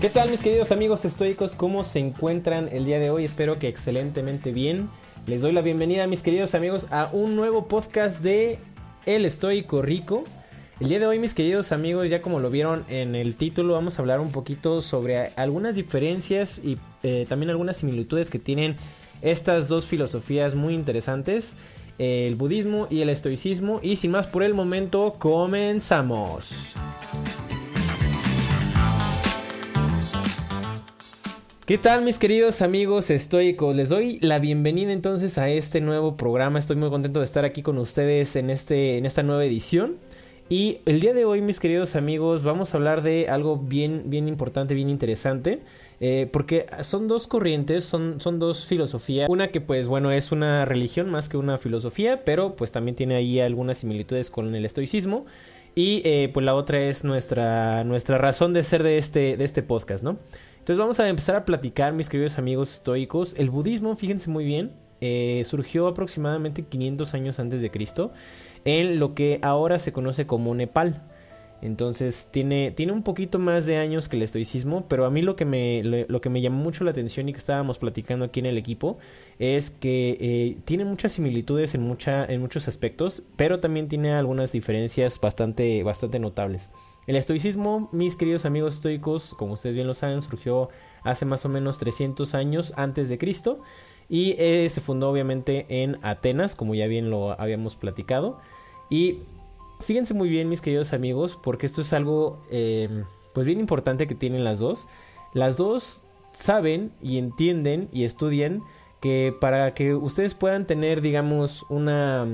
¿Qué tal mis queridos amigos estoicos? ¿Cómo se encuentran el día de hoy? Espero que excelentemente bien. Les doy la bienvenida mis queridos amigos a un nuevo podcast de El Estoico Rico. El día de hoy mis queridos amigos, ya como lo vieron en el título, vamos a hablar un poquito sobre algunas diferencias y eh, también algunas similitudes que tienen estas dos filosofías muy interesantes, el budismo y el estoicismo. Y sin más por el momento, comenzamos. ¿Qué tal mis queridos amigos estoicos? Les doy la bienvenida entonces a este nuevo programa. Estoy muy contento de estar aquí con ustedes en, este, en esta nueva edición. Y el día de hoy mis queridos amigos vamos a hablar de algo bien, bien importante, bien interesante. Eh, porque son dos corrientes, son, son dos filosofías. Una que pues bueno es una religión más que una filosofía, pero pues también tiene ahí algunas similitudes con el estoicismo. Y eh, pues la otra es nuestra, nuestra razón de ser de este, de este podcast, ¿no? Entonces vamos a empezar a platicar, mis queridos amigos estoicos. El budismo, fíjense muy bien, eh, surgió aproximadamente 500 años antes de Cristo en lo que ahora se conoce como Nepal. Entonces tiene, tiene un poquito más de años que el estoicismo, pero a mí lo que, me, lo, que me llamó mucho la atención y que estábamos platicando aquí en el equipo es que eh, tiene muchas similitudes en, mucha, en muchos aspectos, pero también tiene algunas diferencias bastante, bastante notables. El estoicismo, mis queridos amigos estoicos, como ustedes bien lo saben, surgió hace más o menos 300 años antes de Cristo y eh, se fundó obviamente en Atenas, como ya bien lo habíamos platicado. Y fíjense muy bien, mis queridos amigos, porque esto es algo eh, pues bien importante que tienen las dos. Las dos saben y entienden y estudian que para que ustedes puedan tener, digamos, una,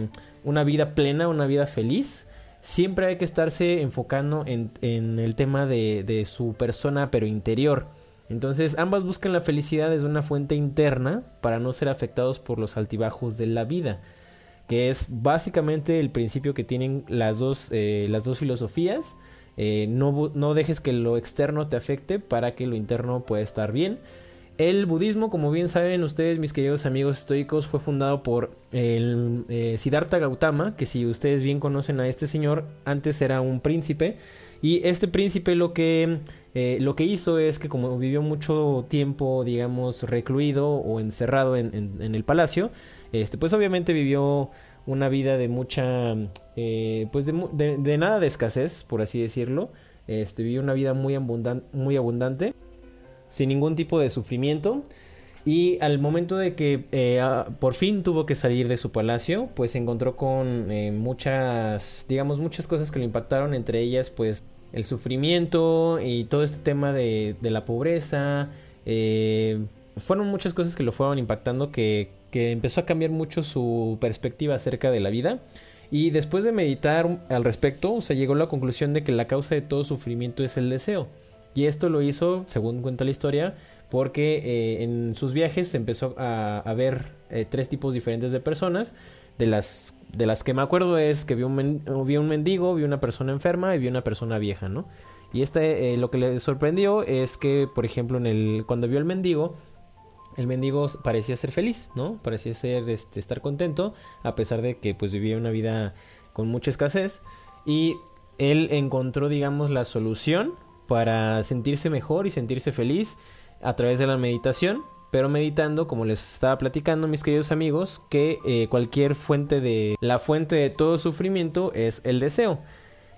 una vida plena, una vida feliz, siempre hay que estarse enfocando en, en el tema de, de, su persona pero interior. Entonces ambas buscan la felicidad desde una fuente interna para no ser afectados por los altibajos de la vida, que es básicamente el principio que tienen las dos, eh, las dos filosofías. Eh, no, no dejes que lo externo te afecte para que lo interno pueda estar bien. El budismo, como bien saben ustedes, mis queridos amigos estoicos, fue fundado por el eh, Siddhartha Gautama, que si ustedes bien conocen a este señor, antes era un príncipe. Y este príncipe lo que, lo que hizo es que como vivió mucho tiempo, digamos, recluido o encerrado en, el palacio, este, pues obviamente vivió una vida de mucha, eh, pues de, de, nada de escasez, por así decirlo. Este, vivió una vida muy, muy abundante sin ningún tipo de sufrimiento. Y al momento de que eh, por fin tuvo que salir de su palacio, pues se encontró con eh, muchas, digamos, muchas cosas que lo impactaron, entre ellas pues el sufrimiento y todo este tema de, de la pobreza. Eh, fueron muchas cosas que lo fueron impactando que, que empezó a cambiar mucho su perspectiva acerca de la vida. Y después de meditar al respecto, se llegó a la conclusión de que la causa de todo sufrimiento es el deseo. Y esto lo hizo, según cuenta la historia, porque eh, en sus viajes empezó a, ver eh, tres tipos diferentes de personas. De las, de las que me acuerdo es que vio un, vio un mendigo, vio una persona enferma y vio una persona vieja, ¿no? Y este, eh, lo que le sorprendió es que, por ejemplo, en el, cuando vio al mendigo, el mendigo parecía ser feliz, ¿no? Parecía ser, este, estar contento, a pesar de que pues vivía una vida con mucha escasez. Y él encontró, digamos, la solución para sentirse mejor y sentirse feliz a través de la meditación, pero meditando, como les estaba platicando mis queridos amigos, que eh, cualquier fuente de la fuente de todo sufrimiento es el deseo.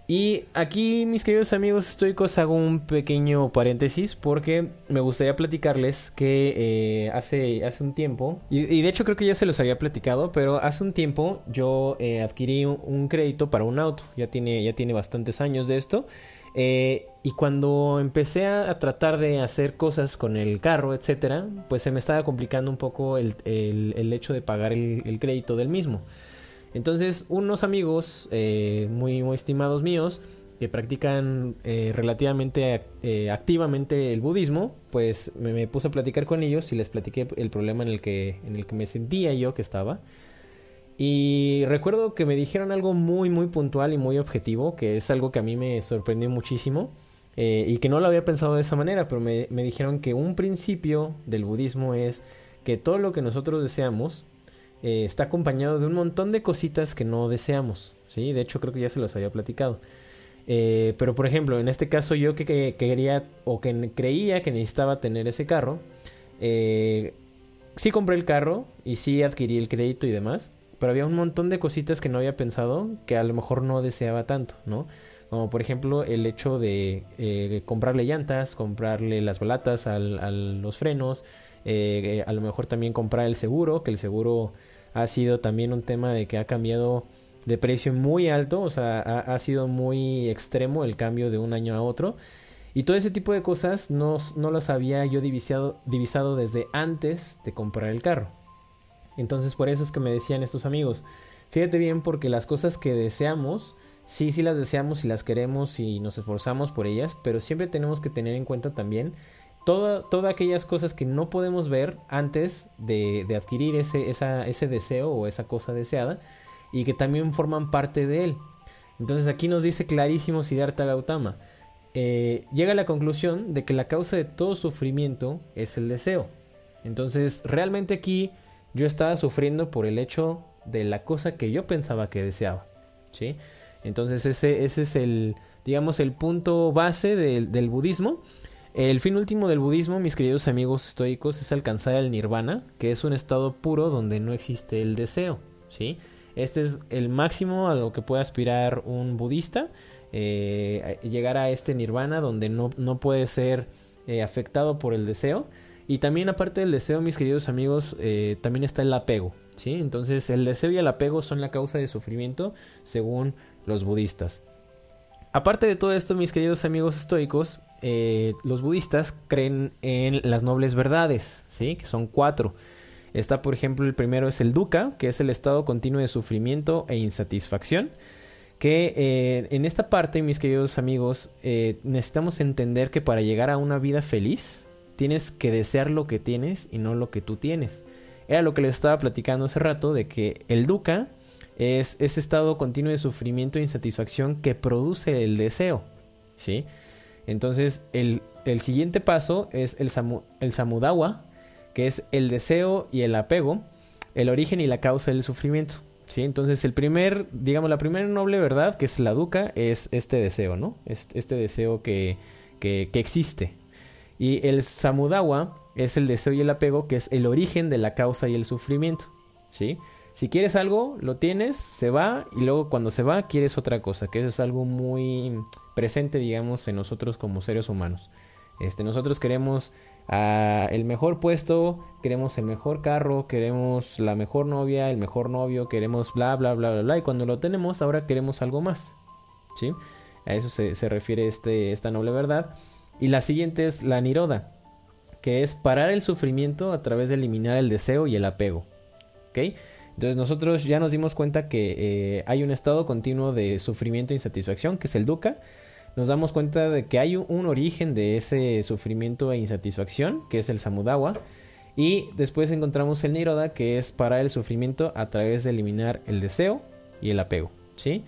Y aquí, mis queridos amigos estoicos, hago un pequeño paréntesis porque me gustaría platicarles que eh, hace, hace un tiempo, y, de hecho creo que ya se los había platicado, pero hace un tiempo yo eh, adquirí un, crédito para un auto, ya tiene, ya tiene bastantes años de esto, eh, y cuando empecé a, tratar de hacer cosas con el carro, etcétera, pues se me estaba complicando un poco el, hecho de pagar el, crédito del mismo. Entonces, unos amigos eh, muy, estimados míos que practican eh, relativamente activamente el budismo, pues me, puse a platicar con ellos y les platiqué el problema en el que, en el que me sentía yo que estaba. Y recuerdo que me dijeron algo muy, muy puntual y muy objetivo, que es algo que a mí me sorprendió muchísimo. Eh, y que no lo había pensado de esa manera, pero me, me, dijeron que un principio del budismo es que todo lo que nosotros deseamos eh, está acompañado de un montón de cositas que no deseamos, ¿sí? De hecho creo que ya se los había platicado. Eh, pero por ejemplo, en este caso yo que, quería o que creía que necesitaba tener ese carro, eh, sí compré el carro y sí adquirí el crédito y demás, pero había un montón de cositas que no había pensado que a lo mejor no deseaba tanto, ¿no? Como por ejemplo el hecho de eh, comprarle llantas, comprarle las balatas a los frenos, a lo mejor también comprar el seguro, que el seguro ha sido también un tema de que ha cambiado de precio muy alto, o sea, ha, sido muy extremo el cambio de un año a otro. Y todo ese tipo de cosas no, no las había yo divisado, divisado desde antes de comprar el carro. Entonces por eso es que me decían estos amigos, fíjate bien porque las cosas que deseamos, sí, sí las deseamos y las queremos y nos esforzamos por ellas, pero siempre tenemos que tener en cuenta también todas aquellas cosas que no podemos ver antes de, adquirir ese, ese deseo o esa cosa deseada y que también forman parte de él. Entonces aquí nos dice clarísimo Siddhartha Gautama, eh, llega a la conclusión de que la causa de todo sufrimiento es el deseo. Entonces realmente aquí yo estaba sufriendo por el hecho de la cosa que yo pensaba que deseaba. ¿sí? Entonces ese, ese es el, digamos, el punto base del budismo. El fin último del budismo, mis queridos amigos estoicos, es alcanzar el nirvana, que es un estado puro donde no existe el deseo. ¿sí? Este es el máximo a lo que puede aspirar un budista. Eh, llegar a este nirvana donde no, no puede ser eh, afectado por el deseo. Y también aparte del deseo, mis queridos amigos, eh, también está el apego. ¿sí? Entonces el deseo y el apego son la causa de sufrimiento según los budistas. Aparte de todo esto, mis queridos amigos estoicos, los budistas creen en las nobles verdades, ¿sí? que son cuatro. Está, por ejemplo, el primero es el dukkha, que es el estado continuo de sufrimiento e insatisfacción. Que eh, en esta parte, mis queridos amigos, eh, necesitamos entender que para llegar a una vida feliz, tienes que desear lo que tienes y no lo que tú tienes. Era lo que les estaba platicando hace rato de que el dukkha es ese estado continuo de sufrimiento e insatisfacción que produce el deseo. ¿Sí? Entonces, el, siguiente paso es el, el samudawa, que es el deseo y el apego, el origen y la causa del sufrimiento. ¿sí? Entonces, el primer, digamos, la primera noble verdad, que es la duca, es este deseo, ¿no? Este, deseo que, que, existe. Y el samudawa es el deseo y el apego, que es el origen de la causa y el sufrimiento. ¿sí? Si quieres algo, lo tienes, se va, y luego cuando se va, quieres otra cosa, que eso es algo muy presente, digamos, en nosotros como seres humanos. Este, nosotros queremos el mejor puesto, queremos el mejor carro, queremos la mejor novia, el mejor novio, queremos bla bla bla bla bla y cuando lo tenemos ahora queremos algo más. ¿Sí? A eso se, refiere este, esta noble verdad. Y la siguiente es la niroda, que es parar el sufrimiento a través de eliminar el deseo y el apego. ¿Ok? Entonces nosotros ya nos dimos cuenta que eh, hay un estado continuo de sufrimiento e insatisfacción, que es el dukkha, nos damos cuenta de que hay un origen de ese sufrimiento e insatisfacción, que es el samudawa, y después encontramos el niroda, que es parar el sufrimiento a través de eliminar el deseo y el apego, ¿sí?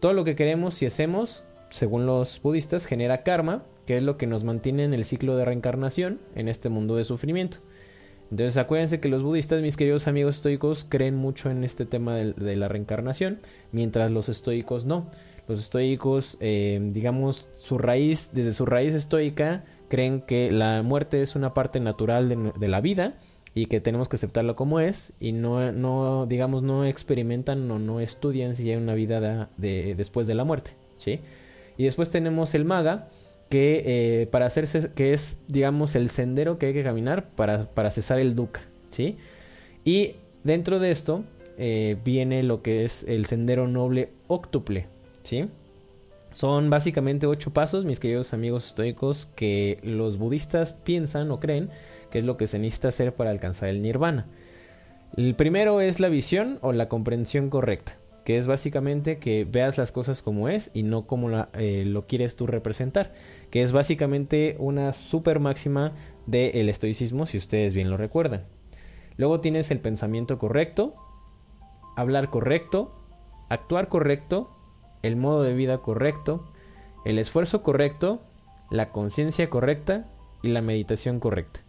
Todo lo que queremos y hacemos, según los budistas, genera karma, que es lo que nos mantiene en el ciclo de reencarnación en este mundo de sufrimiento. Entonces acuérdense que los budistas, mis queridos amigos estoicos, creen mucho en este tema de la reencarnación, mientras los estoicos no. Los estoicos, eh, digamos, su raíz, desde su raíz estoica, creen que la muerte es una parte natural de, la vida y que tenemos que aceptarlo como es y no, no digamos, no experimentan o no estudian si hay una vida de, después de la muerte, ¿sí? Y después tenemos el maga, que eh, para hacerse, que es, digamos, el sendero que hay que caminar para, para cesar el dukkha, ¿sí? Y dentro de esto eh, viene lo que es el sendero noble octuple, ¿sí? Son básicamente ocho pasos, mis queridos amigos estoicos, que los budistas piensan o creen que es lo que se necesita hacer para alcanzar el nirvana. El primero es la visión o la comprensión correcta, que es básicamente que veas las cosas como es y no como eh, lo quieres tú representar, que es básicamente una super máxima del estoicismo, si ustedes bien lo recuerdan. Luego tienes el pensamiento correcto, hablar correcto, actuar correcto el modo de vida correcto, el esfuerzo correcto, la conciencia correcta y la meditación correcta.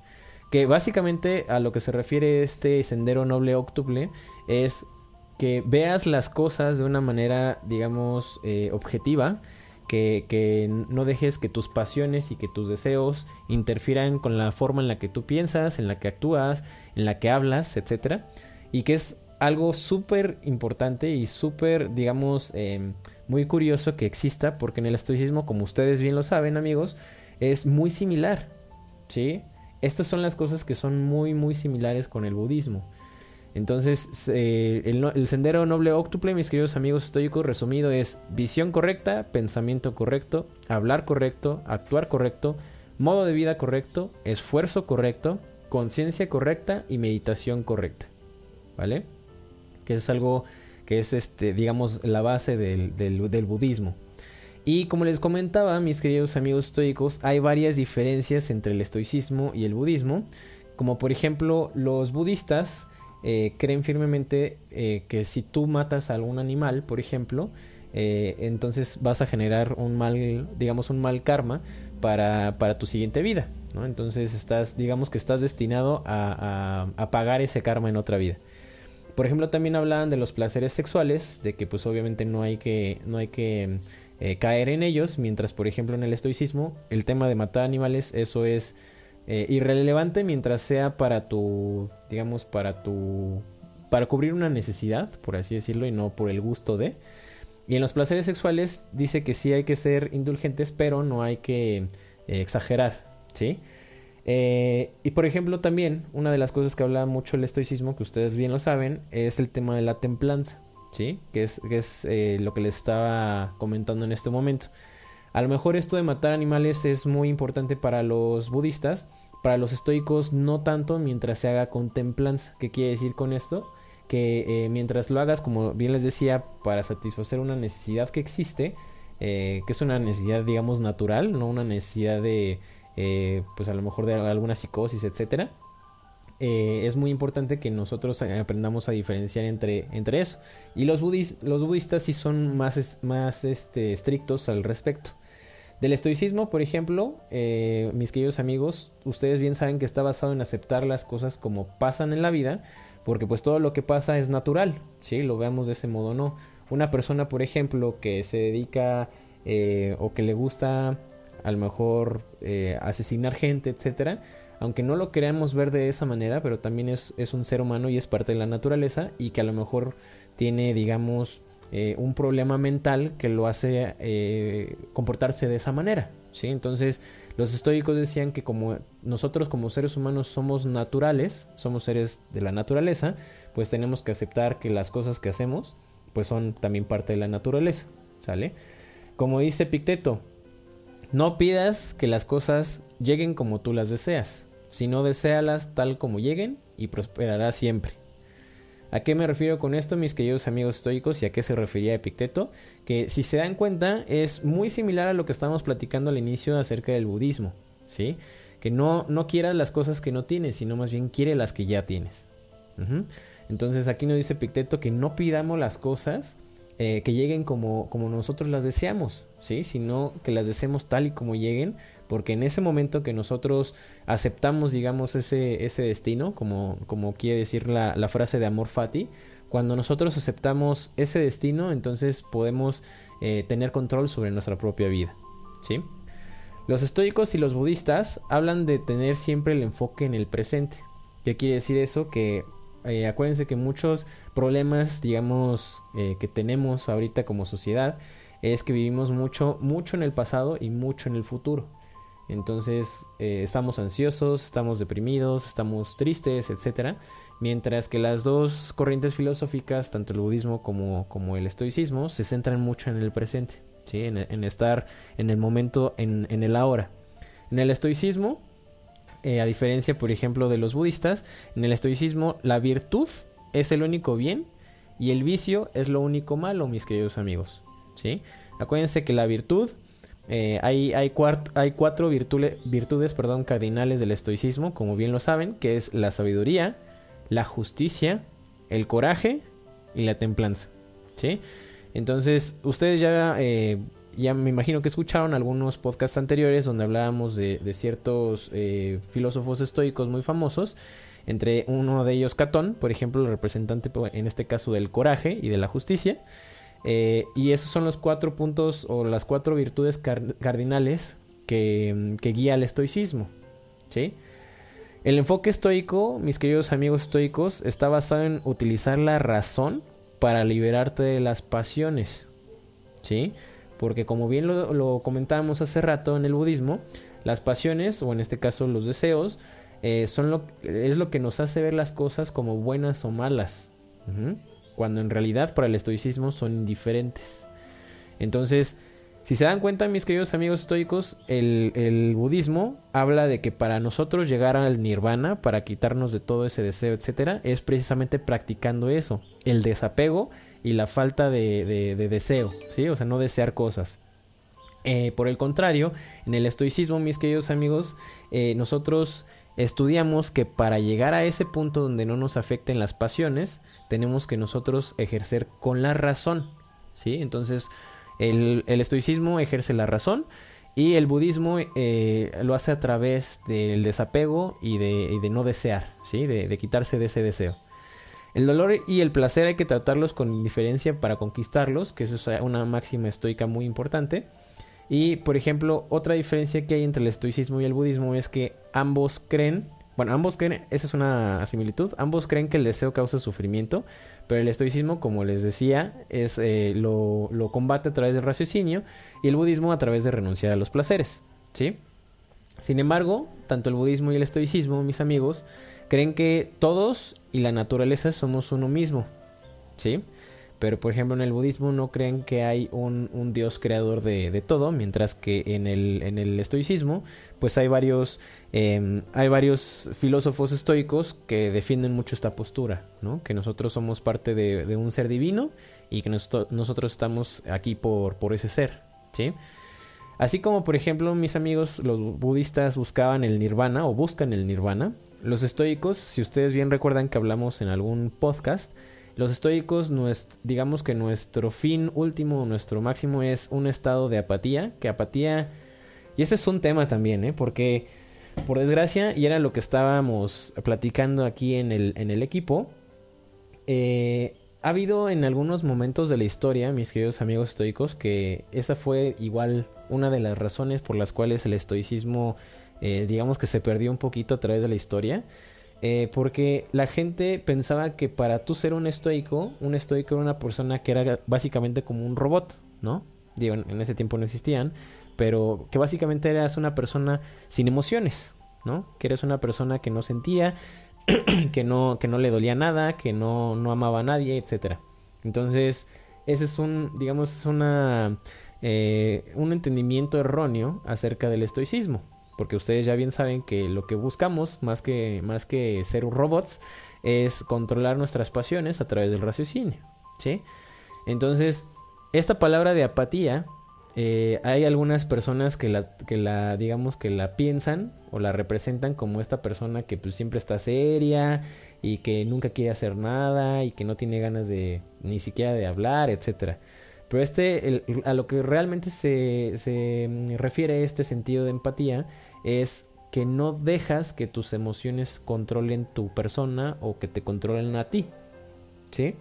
Que básicamente a lo que se refiere este sendero noble octuple es que veas las cosas de una manera, digamos, eh, objetiva, que, que, no dejes que tus pasiones y que tus deseos interfieran con la forma en la que tú piensas, en la que actúas, en la que hablas, etc. Y que es algo súper importante y súper, digamos, eh, muy curioso que exista, porque en el estoicismo, como ustedes bien lo saben, amigos, es muy similar, ¿sí? Estas son las cosas que son muy, muy similares con el budismo. Entonces, el, sendero noble octuple, mis queridos amigos estoicos, resumido es visión correcta, pensamiento correcto, hablar correcto, actuar correcto, modo de vida correcto, esfuerzo correcto, conciencia correcta y meditación correcta. ¿Vale? Que es algo que es, este, digamos, la base del, del budismo. Y como les comentaba, mis queridos amigos estoicos, hay varias diferencias entre el estoicismo y el budismo. Como por ejemplo, los budistas eh, creen firmemente eh, que si tú matas a algún animal, por ejemplo, eh, entonces vas a generar un mal, digamos, un mal karma para, para tu siguiente vida. Entonces estás, digamos que estás destinado a, a, pagar ese karma en otra vida. Por ejemplo, también hablaban de los placeres sexuales, de que pues obviamente no hay que, no hay que caer en ellos, mientras por ejemplo en el estoicismo el tema de matar animales, eso es eh, irrelevante mientras sea para tu, digamos, para tu, para cubrir una necesidad, por así decirlo, y no por el gusto de. Y en los placeres sexuales dice que sí hay que ser indulgentes, pero no hay que eh, exagerar, ¿sí? Eh, y por ejemplo también, una de las cosas que habla mucho el estoicismo, que ustedes bien lo saben, es el tema de la templanza, ¿sí? Que es, que es lo que les estaba comentando en este momento. A lo mejor esto de matar animales es muy importante para los budistas, para los estoicos no tanto mientras se haga con templanza. ¿Qué quiere decir con esto? Que eh, mientras lo hagas, como bien les decía, para satisfacer una necesidad que existe, eh, que es una necesidad, digamos, natural, no una necesidad de, eh, pues a lo mejor de alguna psicosis, etcétera. es muy importante que nosotros aprendamos a diferenciar entre, entre eso. Y los, los budistas sí son más, más este, estrictos al respecto. Del estoicismo, por ejemplo, eh, mis queridos amigos, ustedes bien saben que está basado en aceptar las cosas como pasan en la vida, porque pues todo lo que pasa es natural, ¿sí? Lo veamos de ese modo, ¿no? Una persona, por ejemplo, que se dedica eh, o que le gusta a lo mejor eh, asesinar gente, etcétera, aunque no lo queramos ver de esa manera, pero también es, es un ser humano y es parte de la naturaleza y que a lo mejor tiene, digamos, eh, un problema mental que lo hace eh, comportarse de esa manera. ¿sí? Entonces, los estoicos decían que como nosotros como seres humanos somos naturales, somos seres de la naturaleza, pues tenemos que aceptar que las cosas que hacemos pues son también parte de la naturaleza, ¿sale? Como dice Picteto, no pidas que las cosas lleguen como tú las deseas, sino deséalas tal como lleguen y prosperará siempre. ¿A qué me refiero con esto, mis queridos amigos estoicos, y a qué se refería Epicteto? Que si se dan cuenta es muy similar a lo que estábamos platicando al inicio acerca del budismo, ¿sí? Que no, no quieras las cosas que no tienes, sino más bien quiere las que ya tienes. Entonces aquí nos dice Epicteto que no pidamos las cosas eh, que lleguen como, como nosotros las deseamos, ¿sí? Sino que las deseemos tal y como lleguen porque en ese momento que nosotros aceptamos, digamos, ese, ese destino, como, como quiere decir la, la frase de Amor Fati, cuando nosotros aceptamos ese destino, entonces podemos eh, tener control sobre nuestra propia vida, ¿sí? Los estoicos y los budistas hablan de tener siempre el enfoque en el presente. ¿Qué quiere decir eso? Que eh, acuérdense que muchos problemas, digamos, eh, que tenemos ahorita como sociedad es que vivimos mucho, mucho en el pasado y mucho en el futuro. Entonces eh, estamos ansiosos, estamos deprimidos, estamos tristes, etc. Mientras que las dos corrientes filosóficas, tanto el budismo como, como el estoicismo, se centran mucho en el presente, ¿sí? en, estar en el momento, en, en, el ahora. En el estoicismo, eh, a diferencia, por ejemplo, de los budistas, en el estoicismo la virtud es el único bien y el vicio es lo único malo, mis queridos amigos. ¿sí? Acuérdense que la virtud eh, hay, cuatro virtudes cardinales del estoicismo, como bien lo saben, que es la sabiduría, la justicia, el coraje y la templanza. ¿sí? Entonces, ustedes ya, eh, ya me imagino que escucharon algunos podcasts anteriores donde hablábamos de, ciertos eh, filósofos estoicos muy famosos, entre uno de ellos Catón, por ejemplo, el representante en este caso del coraje y de la justicia. Eh, y esos son los cuatro puntos o las cuatro virtudes cardinales que, que, guía al estoicismo. El enfoque estoico, mis queridos amigos estoicos, está basado en utilizar la razón para liberarte de las pasiones. ¿Sí? Porque como bien lo, lo comentábamos hace rato en el budismo, las pasiones, o en este caso los deseos, eh, son lo, es lo que nos hace ver las cosas como buenas o malas. Cuando en realidad para el estoicismo son indiferentes. Entonces, si se dan cuenta, mis queridos amigos estoicos, el, el, budismo habla de que para nosotros llegar al nirvana, para quitarnos de todo ese deseo, etcétera, es precisamente practicando eso, el desapego y la falta de, de, deseo, ¿sí? O sea, no desear cosas. Eh, por el contrario, en el estoicismo, mis queridos amigos, eh, nosotros estudiamos que para llegar a ese punto donde no nos afecten las pasiones, tenemos que nosotros ejercer con la razón, ¿sí? Entonces, el, estoicismo ejerce la razón y el budismo eh, lo hace a través del desapego y de, de no desear, ¿sí? de quitarse de ese deseo. El dolor y el placer hay que tratarlos con indiferencia para conquistarlos, que eso es una máxima estoica muy importante. Y, por ejemplo, otra diferencia que hay entre el estoicismo y el budismo es que ambos creen, bueno, ambos creen, esa es una similitud, ambos creen que el deseo causa sufrimiento, pero el estoicismo, como les decía, es eh, lo, lo, combate a través del raciocinio y el budismo a través de renunciar a los placeres, ¿sí? Sin embargo, tanto el budismo y el estoicismo, mis amigos, creen que todos y la naturaleza somos uno mismo, ¿sí? Pero por ejemplo en el budismo no creen que hay un, un dios creador de, de, todo, mientras que en el, en el estoicismo pues hay varios, eh, hay varios filósofos estoicos que defienden mucho esta postura, ¿no? Que nosotros somos parte de, de un ser divino y que nosotros estamos aquí por, por ese ser, ¿sí? Así como, por ejemplo, mis amigos, los budistas buscaban el nirvana o buscan el nirvana, los estoicos, si ustedes bien recuerdan que hablamos en algún podcast, los estoicos, digamos que nuestro fin último, nuestro máximo es un estado de apatía, que apatía, y este es un tema también, ¿eh? porque por desgracia, y era lo que estábamos platicando aquí en el, equipo, eh, ha habido en algunos momentos de la historia, mis queridos amigos estoicos, que esa fue igual una de las razones por las cuales el estoicismo, eh, digamos que se perdió un poquito a través de la historia. Eh, porque la gente pensaba que para tú ser un estoico, un estoico era una persona que era básicamente como un robot, ¿no? Digo, en ese tiempo no existían, pero que básicamente eras una persona sin emociones, ¿no? Que eres una persona que no sentía, que no, que no le dolía nada, que no, no amaba a nadie, etcétera. Entonces, ese es un, digamos, es una, eh, un entendimiento erróneo acerca del estoicismo. Porque ustedes ya bien saben que lo que buscamos, más que, más que ser robots, es controlar nuestras pasiones a través del raciocinio. ¿Sí? Entonces, esta palabra de apatía eh, hay algunas personas que la, que la, digamos, que la piensan o la representan como esta persona que pues siempre está seria y que nunca quiere hacer nada y que no tiene ganas de ni siquiera de hablar, etcétera. Pero este, a lo que realmente se, se refiere este sentido de empatía es que no dejas que tus emociones controlen tu persona o que te controlen a ti. ¿Sí?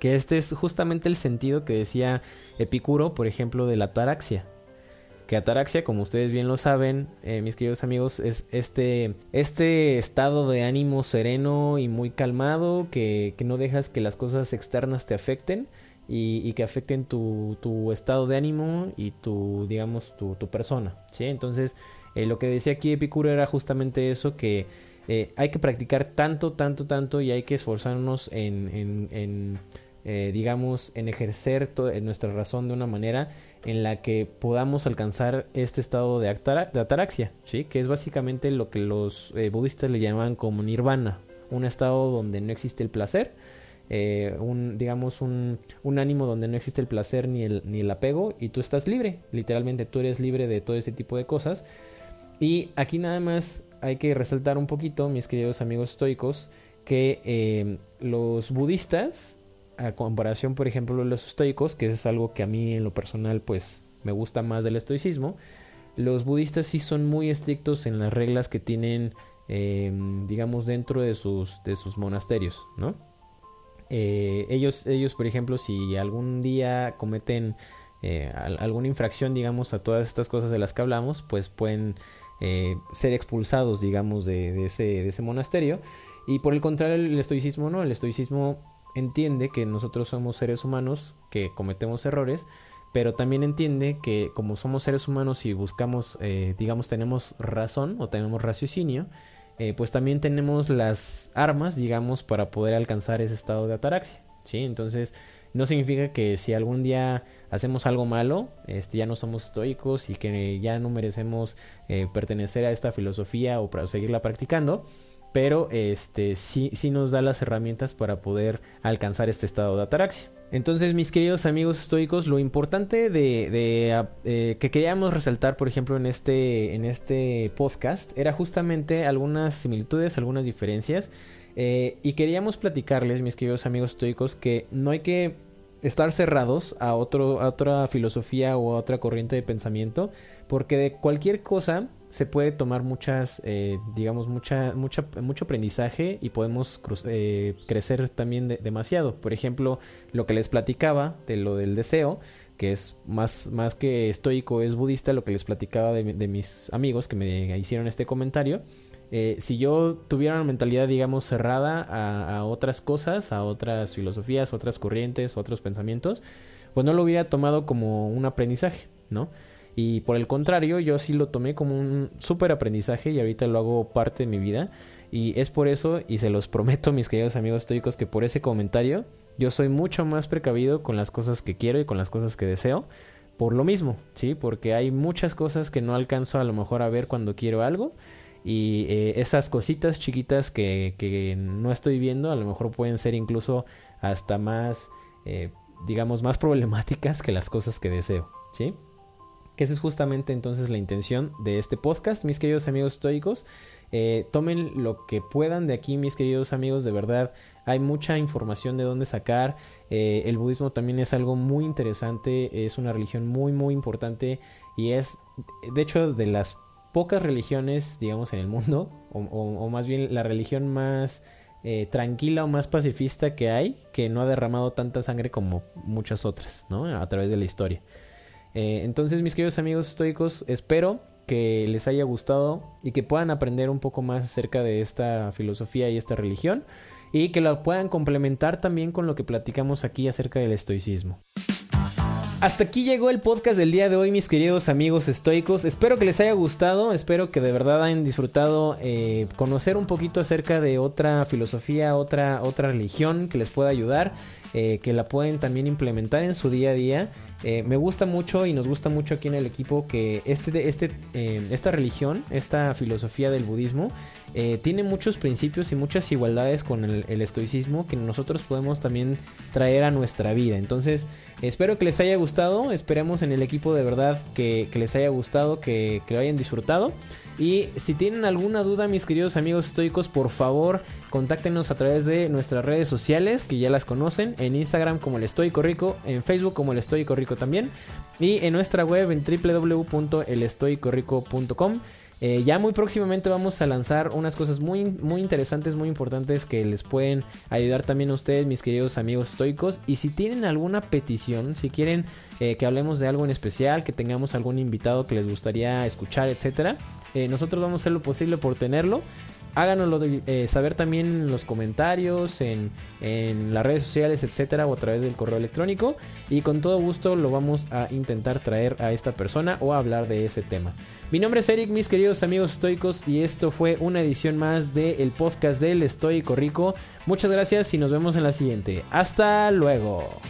Que este es justamente el sentido que decía Epicuro, por ejemplo, de la ataraxia. Que ataraxia, como ustedes bien lo saben, eh, mis queridos amigos, es este, este estado de ánimo sereno y muy calmado, que, que no dejas que las cosas externas te afecten y, y que afecten tu, estado de ánimo y tu, digamos, tu, persona. ¿sí? Entonces, eh, lo que decía aquí Epicuro era justamente eso, que eh, hay que practicar tanto, tanto, tanto y hay que esforzarnos en, en, en eh, digamos, en ejercer nuestra razón de una manera en la que podamos alcanzar este estado de, de ataraxia, ¿sí? que es básicamente lo que los budistas le llaman como nirvana, un estado donde no existe el placer, eh, un, digamos, un, un, ánimo donde no existe el placer ni el, ni el apego y tú estás libre, literalmente tú eres libre de todo ese tipo de cosas. Y aquí nada más hay que resaltar un poquito, mis queridos amigos estoicos, que los budistas a comparación, por ejemplo, de los estoicos, que es algo que a mí en lo personal pues me gusta más del estoicismo, los budistas sí son muy estrictos en las reglas que tienen, em, digamos, dentro de sus, de sus monasterios, ¿no? Eh, ellos, ellos, por ejemplo, si algún día cometen eh, alguna infracción, digamos, a todas estas cosas de las que hablamos, pues pueden eh, ser expulsados, digamos, de, ese, de ese monasterio. Y por el contrario, el estoicismo no, el estoicismo entiende que nosotros somos seres humanos, que cometemos errores, pero también entiende que como somos seres humanos y buscamos, digamos, tenemos razón o tenemos raciocinio, eh, pues también tenemos las armas, digamos, para poder alcanzar ese estado de ataraxia, ¿sí? Entonces, no significa que si algún día hacemos algo malo, este, ya no somos estoicos y que ya no merecemos eh, pertenecer a esta filosofía o para seguirla practicando, pero este, sí, sí nos da las herramientas para poder alcanzar este estado de ataraxia. Entonces, mis queridos amigos estoicos, lo importante de, ah, eh, que queríamos resaltar, por ejemplo, en este, en este podcast, era justamente algunas similitudes, algunas diferencias. Eh, y queríamos platicarles, mis queridos amigos estoicos, que no hay que estar cerrados a, otro, a otra filosofía o a otra corriente de pensamiento, porque de cualquier cosa se puede tomar muchas, eh, digamos, mucha, mucha, mucho aprendizaje y podemos eh, crecer también demasiado. Por ejemplo, lo que les platicaba de lo del deseo, que es más, más que estoico, es budista, lo que les platicaba de, mis amigos que me hicieron este comentario. Eh, si yo tuviera una mentalidad, digamos, cerrada a, a, otras cosas, a otras filosofías, otras corrientes, otros pensamientos, pues no lo hubiera tomado como un aprendizaje, ¿no? Y por el contrario, yo sí lo tomé como un súper aprendizaje y ahorita lo hago parte de mi vida. Y es por eso, y se los prometo, mis queridos amigos estoicos, que por ese comentario yo soy mucho más precavido con las cosas que quiero y con las cosas que deseo. Por lo mismo, ¿sí? Porque hay muchas cosas que no alcanzo a lo mejor a ver cuando quiero algo. Y eh, esas cositas chiquitas que, que, no estoy viendo a lo mejor pueden ser incluso hasta más, eh, digamos, más problemáticas que las cosas que deseo, ¿sí? Que esa es justamente entonces la intención de este podcast, mis queridos amigos estoicos. Eh, tomen lo que puedan de aquí, mis queridos amigos, de verdad hay mucha información de dónde sacar. Eh, el budismo también es algo muy interesante, es una religión muy, muy importante y es, de hecho, de las pocas religiones, digamos, en el mundo, o, más bien la religión más eh, tranquila o más pacifista que hay, que no ha derramado tanta sangre como muchas otras, ¿no? A través de la historia. Eh, entonces, mis queridos amigos estoicos, espero que les haya gustado y que puedan aprender un poco más acerca de esta filosofía y esta religión y que la puedan complementar también con lo que platicamos aquí acerca del estoicismo. Hasta aquí llegó el podcast del día de hoy, mis queridos amigos estoicos. Espero que les haya gustado, espero que de verdad hayan disfrutado eh, conocer un poquito acerca de otra filosofía, otra, otra religión que les pueda ayudar, eh, que la pueden también implementar en su día a día eh, me gusta mucho y nos gusta mucho aquí en el equipo que este, este, eh, esta religión, esta filosofía del budismo, eh, tiene muchos principios y muchas igualdades con el, estoicismo que nosotros podemos también traer a nuestra vida. Entonces, espero que les haya gustado, esperemos en el equipo de verdad que, les haya gustado, que, que lo hayan disfrutado. Y si tienen alguna duda, mis queridos amigos estoicos, por favor, contáctenos a través de nuestras redes sociales, que ya las conocen, en Instagram como el Estoico Rico, en Facebook como el Estoico Rico también, y en nuestra web en www.elestoicorico.com. Eh, ya muy próximamente vamos a lanzar unas cosas muy, muy interesantes, muy importantes que les pueden ayudar también a ustedes, mis queridos amigos estoicos. Y si tienen alguna petición, si quieren eh, que hablemos de algo en especial, que tengamos algún invitado que les gustaría escuchar, etcétera, eh, nosotros vamos a hacer lo posible por tenerlo. Háganoslo eh, saber también en los comentarios, en, en, las redes sociales, etcétera, o a través del correo electrónico. Y con todo gusto lo vamos a intentar traer a esta persona o a hablar de ese tema. Mi nombre es Eric, mis queridos amigos estoicos, y esto fue una edición más del podcast del Estoico Rico. Muchas gracias y nos vemos en la siguiente. Hasta luego.